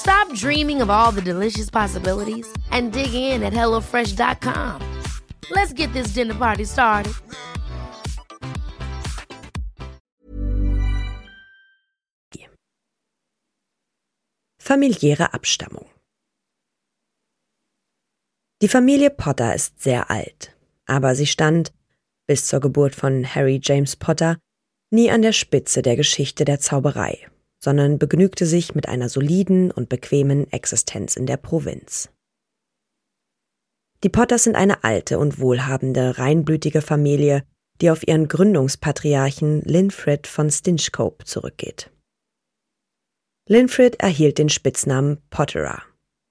Stop dreaming of all the delicious possibilities and dig in at HelloFresh.com. Let's get this dinner party started. Familiäre Abstammung Die Familie Potter ist sehr alt, aber sie stand, bis zur Geburt von Harry James Potter, nie an der Spitze der Geschichte der Zauberei, sondern begnügte sich mit einer soliden und bequemen Existenz in der Provinz. Die Potters sind eine alte und wohlhabende, reinblütige Familie, die auf ihren Gründungspatriarchen Linfred von Stinchcope zurückgeht. Linfred erhielt den Spitznamen Potterer,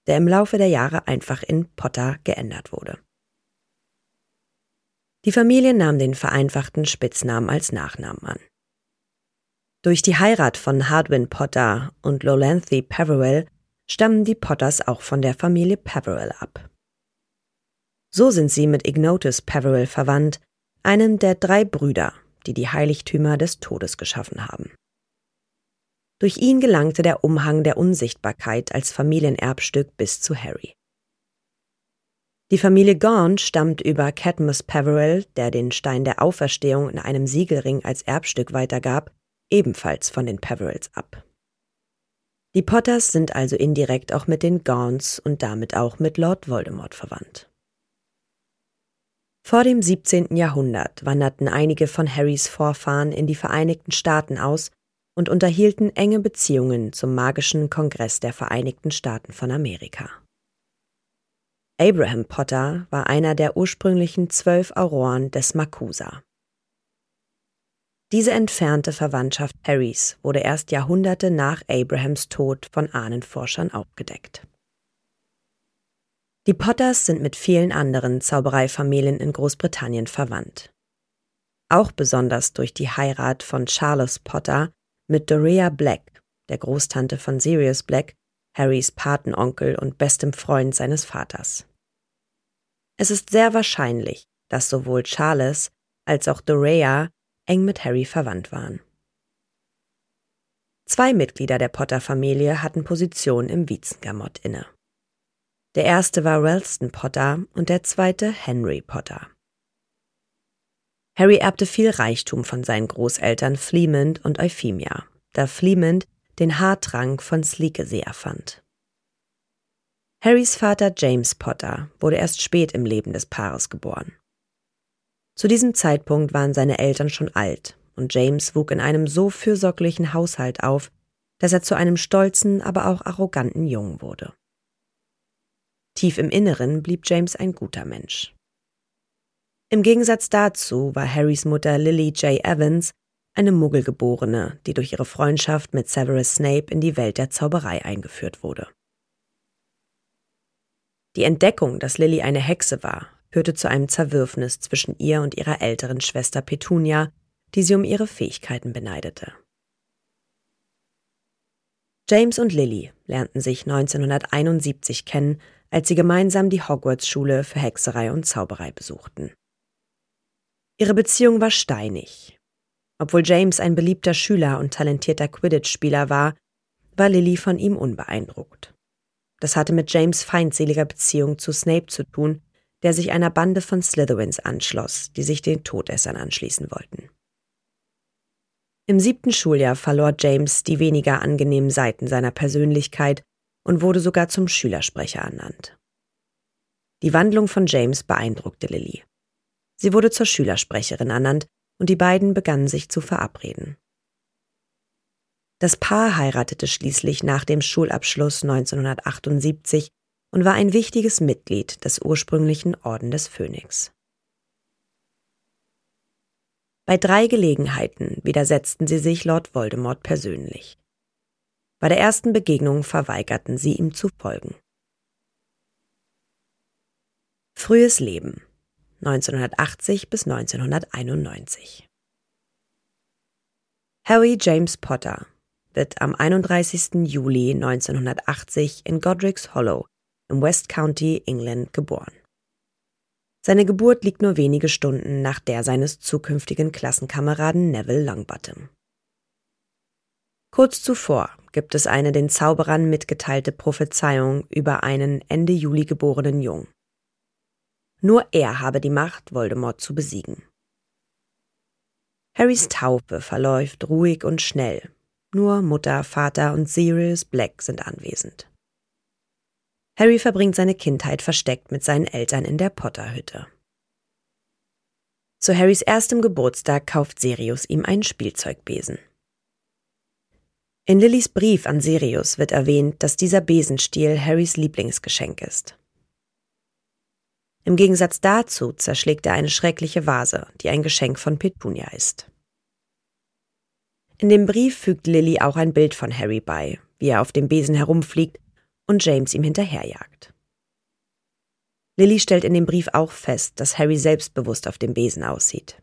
der im Laufe der Jahre einfach in Potter geändert wurde. Die Familie nahm den vereinfachten Spitznamen als Nachnamen an. Durch die Heirat von Hardwin Potter und Lolanthe Peverell stammen die Potters auch von der Familie Peverell ab. So sind sie mit Ignotus Peverell verwandt, einem der drei Brüder, die die Heiligtümer des Todes geschaffen haben. Durch ihn gelangte der Umhang der Unsichtbarkeit als Familienerbstück bis zu Harry. Die Familie Gaunt stammt über Cadmus Peverell, der den Stein der Auferstehung in einem Siegelring als Erbstück weitergab, ebenfalls von den Peverells ab. Die Potters sind also indirekt auch mit den Gaunts und damit auch mit Lord Voldemort verwandt. Vor dem 17. Jahrhundert wanderten einige von Harrys Vorfahren in die Vereinigten Staaten aus und unterhielten enge Beziehungen zum magischen Kongress der Vereinigten Staaten von Amerika. Abraham Potter war einer der ursprünglichen zwölf Auroren des Makusa. Diese entfernte Verwandtschaft Harrys wurde erst Jahrhunderte nach Abrahams Tod von Ahnenforschern aufgedeckt. Die Potters sind mit vielen anderen Zaubereifamilien in Großbritannien verwandt. Auch besonders durch die Heirat von Charles Potter mit Dorea Black, der Großtante von Sirius Black, Harrys Patenonkel und bestem Freund seines Vaters. Es ist sehr wahrscheinlich, dass sowohl Charles als auch Dorea eng mit Harry verwandt waren. Zwei Mitglieder der Potter-Familie hatten Positionen im Wiezengamott inne. Der erste war Ralston Potter und der zweite Henry Potter. Harry erbte viel Reichtum von seinen Großeltern Fleemond und Euphemia, da Fleemond den Haartrank von Sleekesee erfand. Harrys Vater James Potter wurde erst spät im Leben des Paares geboren. Zu diesem Zeitpunkt waren seine Eltern schon alt und James wuchs in einem so fürsorglichen Haushalt auf, dass er zu einem stolzen, aber auch arroganten Jungen wurde. Tief im Inneren blieb James ein guter Mensch. Im Gegensatz dazu war Harrys Mutter Lily J. Evans eine Muggelgeborene, die durch ihre Freundschaft mit Severus Snape in die Welt der Zauberei eingeführt wurde. Die Entdeckung, dass Lily eine Hexe war, führte zu einem Zerwürfnis zwischen ihr und ihrer älteren Schwester Petunia, die sie um ihre Fähigkeiten beneidete. James und Lily lernten sich 1971 kennen, als sie gemeinsam die Hogwarts-Schule für Hexerei und Zauberei besuchten. Ihre Beziehung war steinig. Obwohl James ein beliebter Schüler und talentierter Quidditch-Spieler war, war Lily von ihm unbeeindruckt. Das hatte mit James feindseliger Beziehung zu Snape zu tun, der sich einer Bande von Slytherins anschloss, die sich den Todessern anschließen wollten. Im siebten Schuljahr verlor James die weniger angenehmen Seiten seiner Persönlichkeit und wurde sogar zum Schülersprecher ernannt. Die Wandlung von James beeindruckte Lily. Sie wurde zur Schülersprecherin ernannt und die beiden begannen sich zu verabreden. Das Paar heiratete schließlich nach dem Schulabschluss 1978 und war ein wichtiges Mitglied des ursprünglichen Orden des Phönix. Bei drei Gelegenheiten widersetzten sie sich Lord Voldemort persönlich. Bei der ersten Begegnung verweigerten sie ihm zu folgen. Frühes Leben 1980 bis 1991 Harry James Potter wird am 31. Juli 1980 in Godric's Hollow im West County, England, geboren. Seine Geburt liegt nur wenige Stunden nach der seines zukünftigen Klassenkameraden Neville Longbottom. Kurz zuvor gibt es eine den Zauberern mitgeteilte Prophezeiung über einen Ende Juli geborenen Jungen. Nur er habe die Macht, Voldemort zu besiegen. Harrys Taufe verläuft ruhig und schnell. Nur Mutter, Vater und Sirius Black sind anwesend. Harry verbringt seine Kindheit versteckt mit seinen Eltern in der Potterhütte. Zu Harrys erstem Geburtstag kauft Sirius ihm einen Spielzeugbesen. In Lillys Brief an Sirius wird erwähnt, dass dieser Besenstiel Harrys Lieblingsgeschenk ist. Im Gegensatz dazu zerschlägt er eine schreckliche Vase, die ein Geschenk von Petunia ist. In dem Brief fügt Lily auch ein Bild von Harry bei, wie er auf dem Besen herumfliegt und James ihm hinterherjagt. Lily stellt in dem Brief auch fest, dass Harry selbstbewusst auf dem Besen aussieht.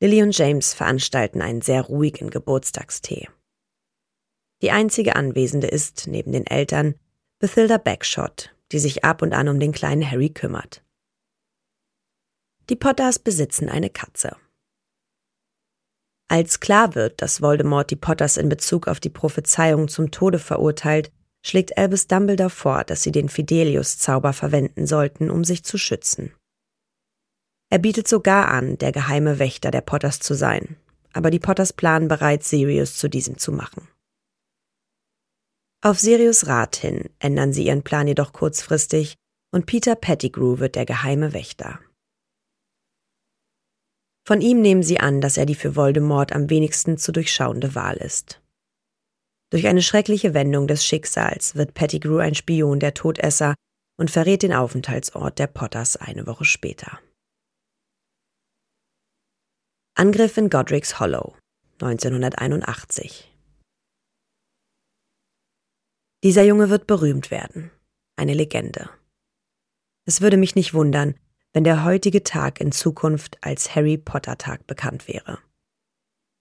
Lily und James veranstalten einen sehr ruhigen Geburtstagstee. Die einzige Anwesende ist, neben den Eltern, Bethilda Backshot, die sich ab und an um den kleinen Harry kümmert. Die Potters besitzen eine Katze. Als klar wird, dass Voldemort die Potters in Bezug auf die Prophezeiung zum Tode verurteilt, schlägt Albus Dumbledore vor, dass sie den Fidelius-Zauber verwenden sollten, um sich zu schützen. Er bietet sogar an, der geheime Wächter der Potters zu sein, aber die Potters planen bereits, Sirius zu diesem zu machen. Auf Sirius Rat hin ändern sie ihren Plan jedoch kurzfristig und Peter Pettigrew wird der geheime Wächter. Von ihm nehmen sie an, dass er die für Voldemort am wenigsten zu durchschauende Wahl ist. Durch eine schreckliche Wendung des Schicksals wird Pettigrew ein Spion der Todesser und verrät den Aufenthaltsort der Potters eine Woche später. Angriff in Godric's Hollow 1981 Dieser Junge wird berühmt werden, eine Legende. Es würde mich nicht wundern, wenn der heutige Tag in Zukunft als Harry Potter Tag bekannt wäre.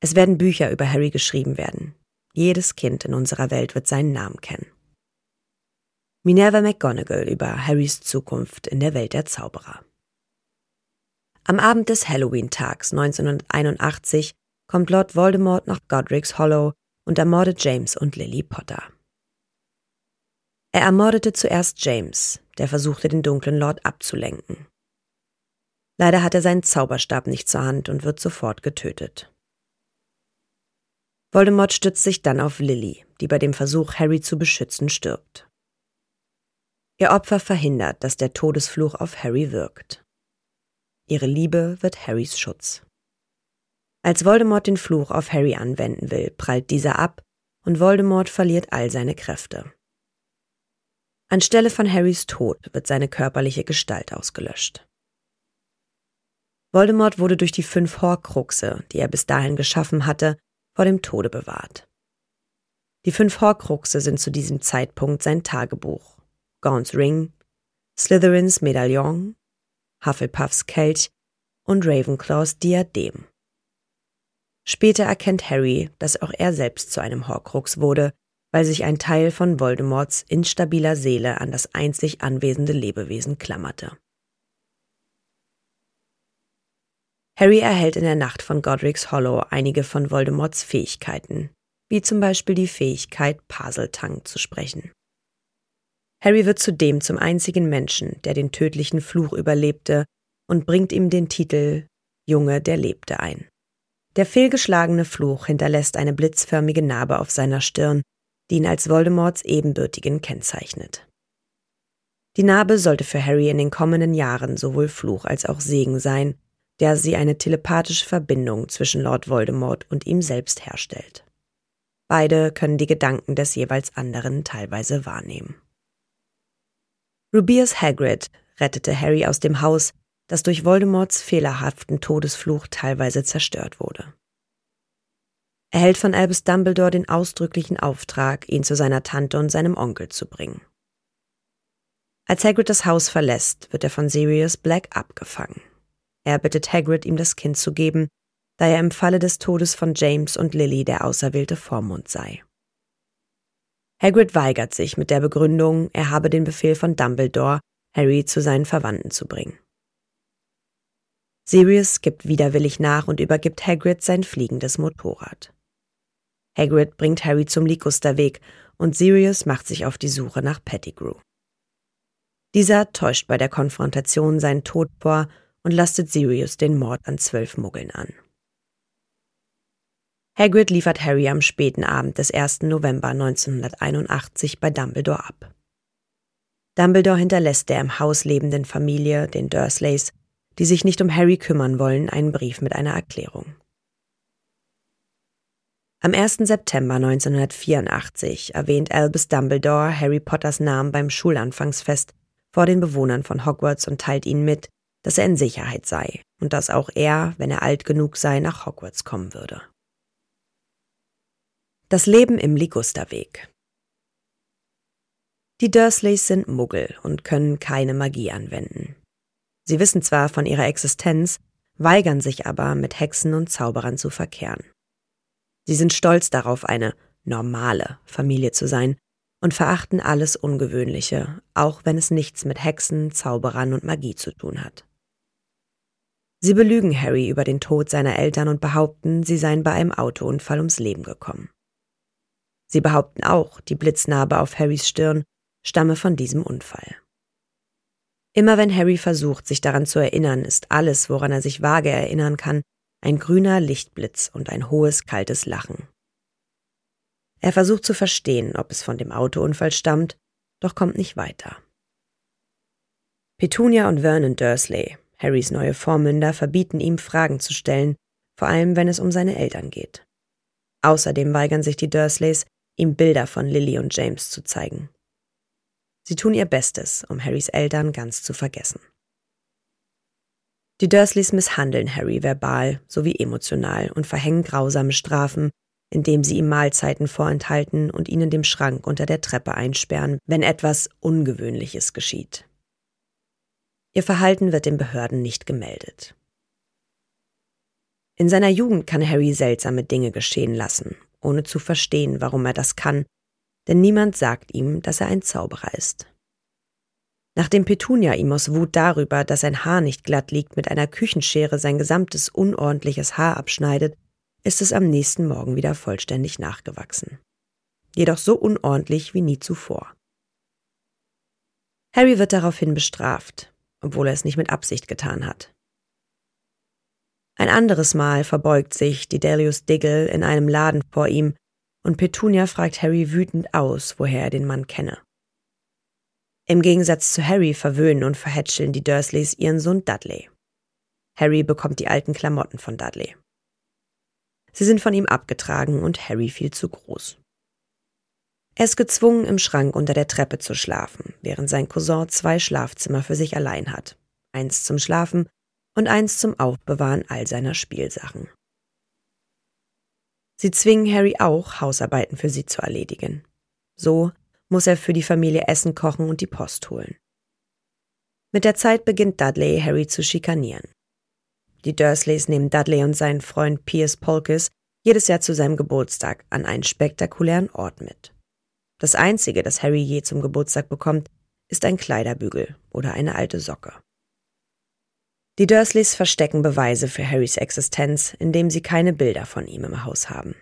Es werden Bücher über Harry geschrieben werden, jedes Kind in unserer Welt wird seinen Namen kennen. Minerva McGonagall über Harrys Zukunft in der Welt der Zauberer. Am Abend des Halloween-Tags 1981 kommt Lord Voldemort nach Godric's Hollow und ermordet James und Lily Potter. Er ermordete zuerst James, der versuchte, den dunklen Lord abzulenken. Leider hat er seinen Zauberstab nicht zur Hand und wird sofort getötet. Voldemort stützt sich dann auf Lily, die bei dem Versuch, Harry zu beschützen, stirbt. Ihr Opfer verhindert, dass der Todesfluch auf Harry wirkt. Ihre Liebe wird Harrys Schutz. Als Voldemort den Fluch auf Harry anwenden will, prallt dieser ab und Voldemort verliert all seine Kräfte. Anstelle von Harrys Tod wird seine körperliche Gestalt ausgelöscht. Voldemort wurde durch die fünf Horcruxe, die er bis dahin geschaffen hatte, vor dem Tode bewahrt. Die fünf Horcruxe sind zu diesem Zeitpunkt sein Tagebuch, Gaunt's Ring, Slytherins Medaillon, Hufflepuffs Kelch und Ravenclaws Diadem. Später erkennt Harry, dass auch er selbst zu einem Horcrux wurde, weil sich ein Teil von Voldemorts instabiler Seele an das einzig anwesende Lebewesen klammerte. Harry erhält in der Nacht von Godric's Hollow einige von Voldemorts Fähigkeiten, wie zum Beispiel die Fähigkeit, Paseltang zu sprechen. Harry wird zudem zum einzigen Menschen, der den tödlichen Fluch überlebte und bringt ihm den Titel Junge, der lebte ein. Der fehlgeschlagene Fluch hinterlässt eine blitzförmige Narbe auf seiner Stirn, die ihn als Voldemorts Ebenbürtigen kennzeichnet. Die Narbe sollte für Harry in den kommenden Jahren sowohl Fluch als auch Segen sein der sie eine telepathische Verbindung zwischen Lord Voldemort und ihm selbst herstellt. Beide können die Gedanken des jeweils anderen teilweise wahrnehmen. Rubius Hagrid rettete Harry aus dem Haus, das durch Voldemorts fehlerhaften Todesfluch teilweise zerstört wurde. Er hält von Albus Dumbledore den ausdrücklichen Auftrag, ihn zu seiner Tante und seinem Onkel zu bringen. Als Hagrid das Haus verlässt, wird er von Sirius Black abgefangen. Er bittet Hagrid, ihm das Kind zu geben, da er im Falle des Todes von James und Lily der auserwählte Vormund sei. Hagrid weigert sich mit der Begründung, er habe den Befehl von Dumbledore, Harry zu seinen Verwandten zu bringen. Sirius gibt widerwillig nach und übergibt Hagrid sein fliegendes Motorrad. Hagrid bringt Harry zum Ligusterweg und Sirius macht sich auf die Suche nach Pettigrew. Dieser täuscht bei der Konfrontation seinen Tod vor und lastet Sirius den Mord an zwölf Muggeln an. Hagrid liefert Harry am späten Abend des 1. November 1981 bei Dumbledore ab. Dumbledore hinterlässt der im Haus lebenden Familie, den Dursleys, die sich nicht um Harry kümmern wollen, einen Brief mit einer Erklärung. Am 1. September 1984 erwähnt Albus Dumbledore Harry Potters Namen beim Schulanfangsfest vor den Bewohnern von Hogwarts und teilt ihnen mit, dass er in Sicherheit sei und dass auch er, wenn er alt genug sei, nach Hogwarts kommen würde. Das Leben im Ligusterweg. Die Dursleys sind Muggel und können keine Magie anwenden. Sie wissen zwar von ihrer Existenz, weigern sich aber, mit Hexen und Zauberern zu verkehren. Sie sind stolz darauf, eine normale Familie zu sein und verachten alles Ungewöhnliche, auch wenn es nichts mit Hexen, Zauberern und Magie zu tun hat. Sie belügen Harry über den Tod seiner Eltern und behaupten, sie seien bei einem Autounfall ums Leben gekommen. Sie behaupten auch, die Blitznarbe auf Harrys Stirn stamme von diesem Unfall. Immer wenn Harry versucht, sich daran zu erinnern, ist alles, woran er sich vage erinnern kann, ein grüner Lichtblitz und ein hohes, kaltes Lachen. Er versucht zu verstehen, ob es von dem Autounfall stammt, doch kommt nicht weiter. Petunia und Vernon Dursley, Harrys neue Vormünder, verbieten ihm, Fragen zu stellen, vor allem wenn es um seine Eltern geht. Außerdem weigern sich die Dursleys, ihm Bilder von Lily und James zu zeigen. Sie tun ihr Bestes, um Harrys Eltern ganz zu vergessen. Die Dursleys misshandeln Harry verbal sowie emotional und verhängen grausame Strafen, indem sie ihm Mahlzeiten vorenthalten und ihn in dem Schrank unter der Treppe einsperren, wenn etwas Ungewöhnliches geschieht. Ihr Verhalten wird den Behörden nicht gemeldet. In seiner Jugend kann Harry seltsame Dinge geschehen lassen ohne zu verstehen, warum er das kann, denn niemand sagt ihm, dass er ein Zauberer ist. Nachdem Petunia ihm aus Wut darüber, dass sein Haar nicht glatt liegt, mit einer Küchenschere sein gesamtes unordentliches Haar abschneidet, ist es am nächsten Morgen wieder vollständig nachgewachsen. Jedoch so unordentlich wie nie zuvor. Harry wird daraufhin bestraft, obwohl er es nicht mit Absicht getan hat. Ein anderes Mal verbeugt sich Didelius Diggle in einem Laden vor ihm, und Petunia fragt Harry wütend aus, woher er den Mann kenne. Im Gegensatz zu Harry verwöhnen und verhätscheln die Dursleys ihren Sohn Dudley. Harry bekommt die alten Klamotten von Dudley. Sie sind von ihm abgetragen und Harry viel zu groß. Er ist gezwungen, im Schrank unter der Treppe zu schlafen, während sein Cousin zwei Schlafzimmer für sich allein hat. Eins zum Schlafen und eins zum Aufbewahren all seiner Spielsachen. Sie zwingen Harry auch, Hausarbeiten für sie zu erledigen. So muss er für die Familie Essen kochen und die Post holen. Mit der Zeit beginnt Dudley, Harry zu schikanieren. Die Dursleys nehmen Dudley und seinen Freund Piers Polkis jedes Jahr zu seinem Geburtstag an einen spektakulären Ort mit. Das Einzige, das Harry je zum Geburtstag bekommt, ist ein Kleiderbügel oder eine alte Socke. Die Dursleys verstecken Beweise für Harrys Existenz, indem sie keine Bilder von ihm im Haus haben.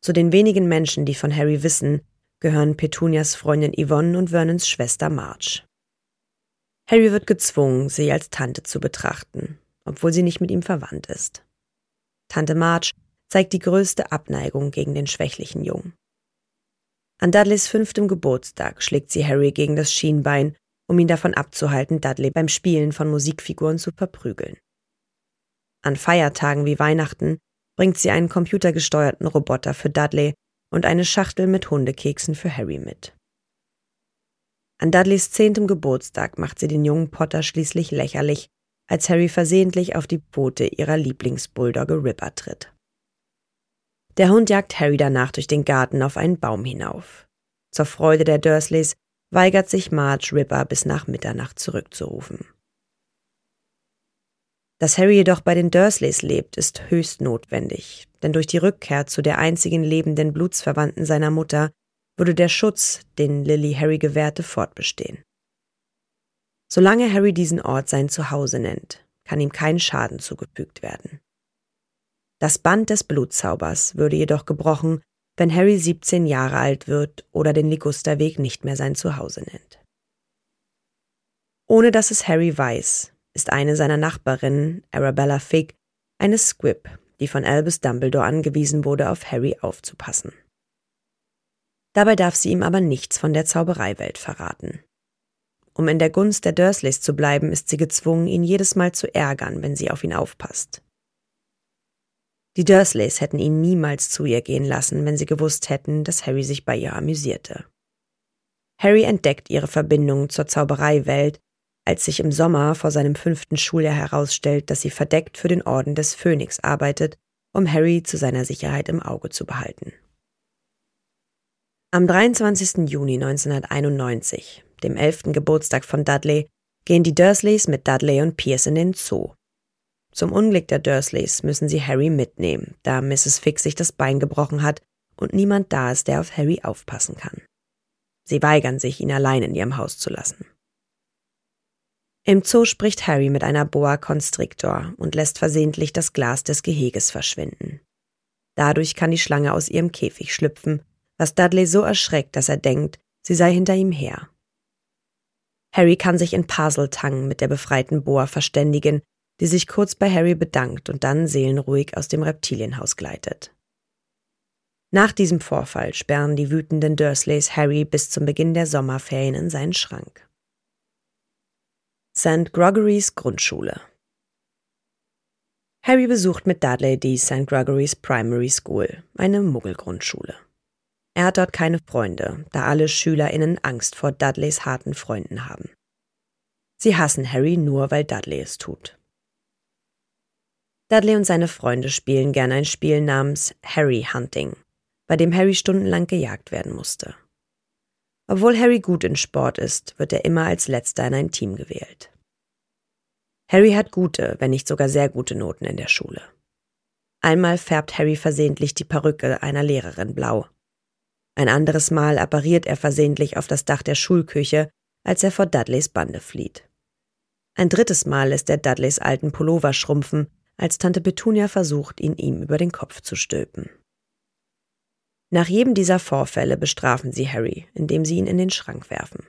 Zu den wenigen Menschen, die von Harry wissen, gehören Petunias Freundin Yvonne und Vernons Schwester Marge. Harry wird gezwungen, sie als Tante zu betrachten, obwohl sie nicht mit ihm verwandt ist. Tante Marge zeigt die größte Abneigung gegen den schwächlichen Jungen. An Dudleys fünftem Geburtstag schlägt sie Harry gegen das Schienbein um ihn davon abzuhalten, Dudley beim Spielen von Musikfiguren zu verprügeln. An Feiertagen wie Weihnachten bringt sie einen computergesteuerten Roboter für Dudley und eine Schachtel mit Hundekeksen für Harry mit. An Dudleys zehntem Geburtstag macht sie den jungen Potter schließlich lächerlich, als Harry versehentlich auf die Pfote ihrer Lieblingsbulldogge Ripper tritt. Der Hund jagt Harry danach durch den Garten auf einen Baum hinauf. Zur Freude der Dursleys weigert sich Marge, Ripper bis nach Mitternacht zurückzurufen. Dass Harry jedoch bei den Dursleys lebt, ist höchst notwendig, denn durch die Rückkehr zu der einzigen lebenden Blutsverwandten seiner Mutter würde der Schutz, den Lily Harry gewährte, fortbestehen. Solange Harry diesen Ort sein Zuhause nennt, kann ihm kein Schaden zugefügt werden. Das Band des Blutzaubers würde jedoch gebrochen, wenn Harry 17 Jahre alt wird oder den Ligusterweg nicht mehr sein Zuhause nennt. Ohne dass es Harry weiß, ist eine seiner Nachbarinnen, Arabella Figg, eine Squib, die von Albus Dumbledore angewiesen wurde, auf Harry aufzupassen. Dabei darf sie ihm aber nichts von der Zaubereiwelt verraten. Um in der Gunst der Dursleys zu bleiben, ist sie gezwungen, ihn jedes Mal zu ärgern, wenn sie auf ihn aufpasst. Die Dursleys hätten ihn niemals zu ihr gehen lassen, wenn sie gewusst hätten, dass Harry sich bei ihr amüsierte. Harry entdeckt ihre Verbindung zur Zaubereiwelt, als sich im Sommer vor seinem fünften Schuljahr herausstellt, dass sie verdeckt für den Orden des Phönix arbeitet, um Harry zu seiner Sicherheit im Auge zu behalten. Am 23. Juni 1991, dem 11. Geburtstag von Dudley, gehen die Dursleys mit Dudley und Pierce in den Zoo. Zum Unglück der Dursleys müssen sie Harry mitnehmen, da Mrs. Fix sich das Bein gebrochen hat und niemand da ist, der auf Harry aufpassen kann. Sie weigern sich, ihn allein in ihrem Haus zu lassen. Im Zoo spricht Harry mit einer Boa Constrictor und lässt versehentlich das Glas des Geheges verschwinden. Dadurch kann die Schlange aus ihrem Käfig schlüpfen, was Dudley so erschreckt, dass er denkt, sie sei hinter ihm her. Harry kann sich in Parseltang mit der befreiten Boa verständigen die sich kurz bei Harry bedankt und dann seelenruhig aus dem Reptilienhaus gleitet. Nach diesem Vorfall sperren die wütenden Dursleys Harry bis zum Beginn der Sommerferien in seinen Schrank. St. Gregory's Grundschule Harry besucht mit Dudley die St. Gregory's Primary School, eine Muggelgrundschule. Er hat dort keine Freunde, da alle SchülerInnen Angst vor Dudleys harten Freunden haben. Sie hassen Harry nur, weil Dudley es tut. Dudley und seine Freunde spielen gerne ein Spiel namens Harry Hunting, bei dem Harry stundenlang gejagt werden musste. Obwohl Harry gut in Sport ist, wird er immer als letzter in ein Team gewählt. Harry hat gute, wenn nicht sogar sehr gute Noten in der Schule. Einmal färbt Harry versehentlich die Perücke einer Lehrerin blau. Ein anderes Mal appariert er versehentlich auf das Dach der Schulküche, als er vor Dudleys Bande flieht. Ein drittes Mal lässt er Dudleys alten Pullover schrumpfen, als Tante Petunia versucht, ihn ihm über den Kopf zu stülpen. Nach jedem dieser Vorfälle bestrafen sie Harry, indem sie ihn in den Schrank werfen.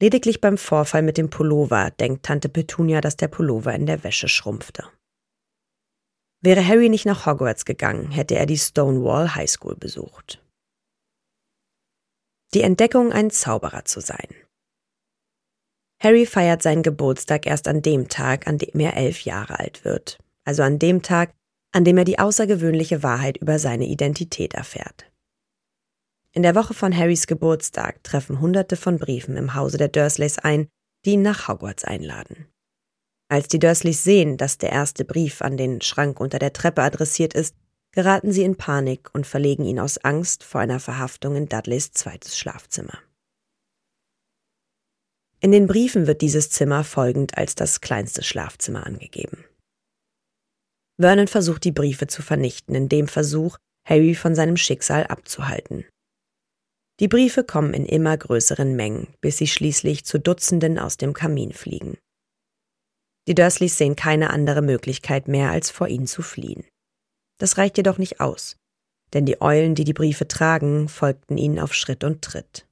Lediglich beim Vorfall mit dem Pullover denkt Tante Petunia, dass der Pullover in der Wäsche schrumpfte. Wäre Harry nicht nach Hogwarts gegangen, hätte er die Stonewall High School besucht. Die Entdeckung, ein Zauberer zu sein. Harry feiert seinen Geburtstag erst an dem Tag, an dem er elf Jahre alt wird, also an dem Tag, an dem er die außergewöhnliche Wahrheit über seine Identität erfährt. In der Woche von Harrys Geburtstag treffen Hunderte von Briefen im Hause der Dursleys ein, die ihn nach Hogwarts einladen. Als die Dursleys sehen, dass der erste Brief an den Schrank unter der Treppe adressiert ist, geraten sie in Panik und verlegen ihn aus Angst vor einer Verhaftung in Dudleys zweites Schlafzimmer. In den Briefen wird dieses Zimmer folgend als das kleinste Schlafzimmer angegeben. Vernon versucht die Briefe zu vernichten, in dem Versuch, Harry von seinem Schicksal abzuhalten. Die Briefe kommen in immer größeren Mengen, bis sie schließlich zu Dutzenden aus dem Kamin fliegen. Die Dursleys sehen keine andere Möglichkeit mehr, als vor ihnen zu fliehen. Das reicht jedoch nicht aus, denn die Eulen, die die Briefe tragen, folgten ihnen auf Schritt und Tritt.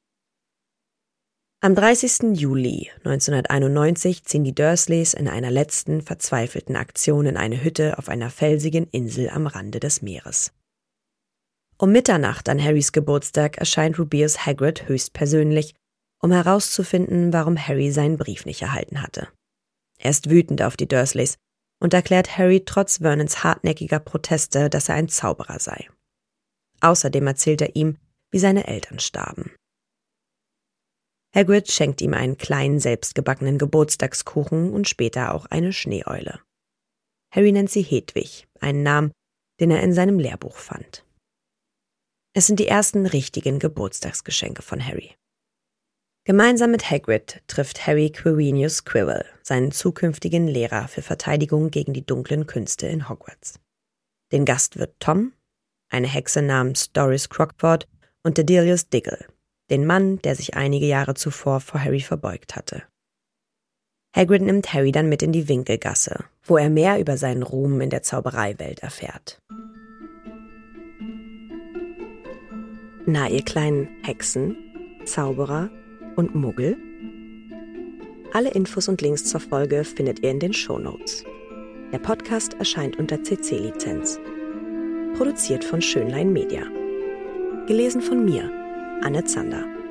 Am 30. Juli 1991 ziehen die Dursleys in einer letzten verzweifelten Aktion in eine Hütte auf einer felsigen Insel am Rande des Meeres. Um Mitternacht an Harrys Geburtstag erscheint Rubius Hagrid höchstpersönlich, um herauszufinden, warum Harry seinen Brief nicht erhalten hatte. Er ist wütend auf die Dursleys und erklärt Harry trotz Vernons hartnäckiger Proteste, dass er ein Zauberer sei. Außerdem erzählt er ihm, wie seine Eltern starben. Hagrid schenkt ihm einen kleinen selbstgebackenen Geburtstagskuchen und später auch eine Schneeeule. Harry nennt sie Hedwig, einen Namen, den er in seinem Lehrbuch fand. Es sind die ersten richtigen Geburtstagsgeschenke von Harry. Gemeinsam mit Hagrid trifft Harry Quirinius Quirrell, seinen zukünftigen Lehrer für Verteidigung gegen die dunklen Künste in Hogwarts. Den Gast wird Tom, eine Hexe namens Doris Crockford und Dedelius Diggle, den Mann, der sich einige Jahre zuvor vor Harry verbeugt hatte. Hagrid nimmt Harry dann mit in die Winkelgasse, wo er mehr über seinen Ruhm in der Zaubereiwelt erfährt. Na, ihr kleinen Hexen, Zauberer und Muggel? Alle Infos und Links zur Folge findet ihr in den Show Notes. Der Podcast erscheint unter CC-Lizenz. Produziert von Schönlein Media. Gelesen von mir, Anne Zander.